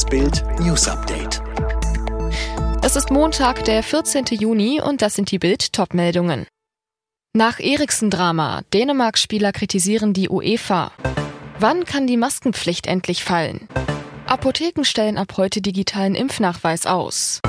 Das Bild News Update. Es ist Montag, der 14. Juni und das sind die Bild Topmeldungen. Nach Eriksen-Drama. Dänemark-Spieler kritisieren die UEFA. Wann kann die Maskenpflicht endlich fallen? Apotheken stellen ab heute digitalen Impfnachweis aus.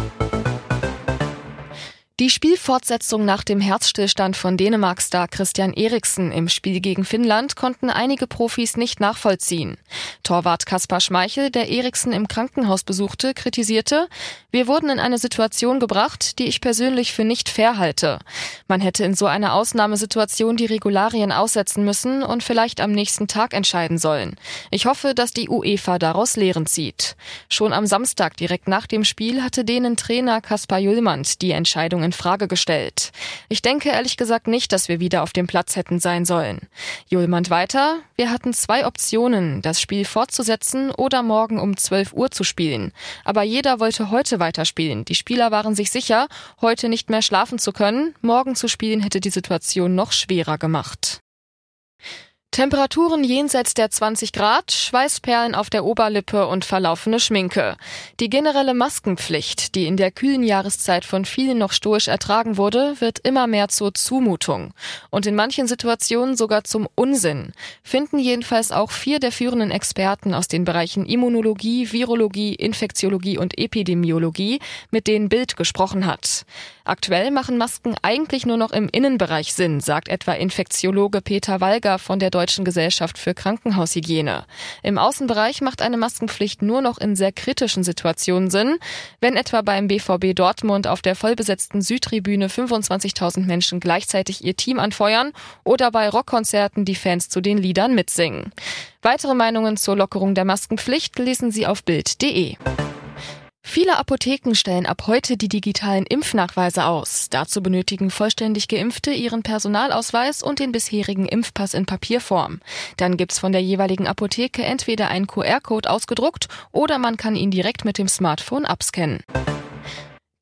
Die Spielfortsetzung nach dem Herzstillstand von Dänemark-Star Christian Eriksen im Spiel gegen Finnland konnten einige Profis nicht nachvollziehen. Torwart Kaspar Schmeichel, der Eriksen im Krankenhaus besuchte, kritisierte, wir wurden in eine Situation gebracht, die ich persönlich für nicht fair halte. Man hätte in so einer Ausnahmesituation die Regularien aussetzen müssen und vielleicht am nächsten Tag entscheiden sollen. Ich hoffe, dass die UEFA daraus Lehren zieht. Schon am Samstag direkt nach dem Spiel hatte denen Trainer Kaspar Jüllmann die Entscheidung in Frage gestellt. Ich denke ehrlich gesagt nicht, dass wir wieder auf dem Platz hätten sein sollen. Julmand weiter, wir hatten zwei Optionen, das Spiel fortzusetzen oder morgen um 12 Uhr zu spielen. Aber jeder wollte heute weiterspielen. Die Spieler waren sich sicher, heute nicht mehr schlafen zu können. Morgen zu spielen hätte die Situation noch schwerer gemacht. Temperaturen jenseits der 20 Grad, Schweißperlen auf der Oberlippe und verlaufene Schminke. Die generelle Maskenpflicht, die in der kühlen Jahreszeit von vielen noch stoisch ertragen wurde, wird immer mehr zur Zumutung. Und in manchen Situationen sogar zum Unsinn. Finden jedenfalls auch vier der führenden Experten aus den Bereichen Immunologie, Virologie, Infektiologie und Epidemiologie, mit denen Bild gesprochen hat. Aktuell machen Masken eigentlich nur noch im Innenbereich Sinn, sagt etwa Infektiologe Peter Walger von der Deutschen Gesellschaft für Krankenhaushygiene. Im Außenbereich macht eine Maskenpflicht nur noch in sehr kritischen Situationen Sinn, wenn etwa beim BVB Dortmund auf der vollbesetzten Südtribüne 25.000 Menschen gleichzeitig ihr Team anfeuern oder bei Rockkonzerten die Fans zu den Liedern mitsingen. Weitere Meinungen zur Lockerung der Maskenpflicht lesen Sie auf Bild.de. Viele Apotheken stellen ab heute die digitalen Impfnachweise aus. Dazu benötigen vollständig Geimpfte ihren Personalausweis und den bisherigen Impfpass in Papierform. Dann gibt's von der jeweiligen Apotheke entweder einen QR-Code ausgedruckt oder man kann ihn direkt mit dem Smartphone abscannen.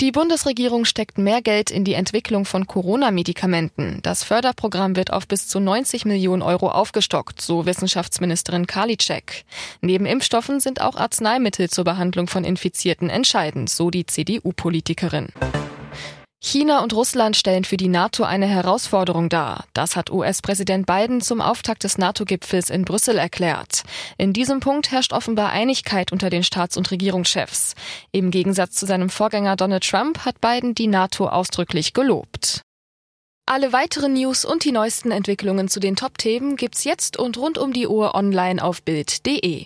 Die Bundesregierung steckt mehr Geld in die Entwicklung von Corona-Medikamenten. Das Förderprogramm wird auf bis zu 90 Millionen Euro aufgestockt, so Wissenschaftsministerin Karliczek. Neben Impfstoffen sind auch Arzneimittel zur Behandlung von Infizierten entscheidend, so die CDU-Politikerin. China und Russland stellen für die NATO eine Herausforderung dar. Das hat US-Präsident Biden zum Auftakt des NATO-Gipfels in Brüssel erklärt. In diesem Punkt herrscht offenbar Einigkeit unter den Staats- und Regierungschefs. Im Gegensatz zu seinem Vorgänger Donald Trump hat Biden die NATO ausdrücklich gelobt. Alle weiteren News und die neuesten Entwicklungen zu den Top-Themen gibt's jetzt und rund um die Uhr online auf Bild.de.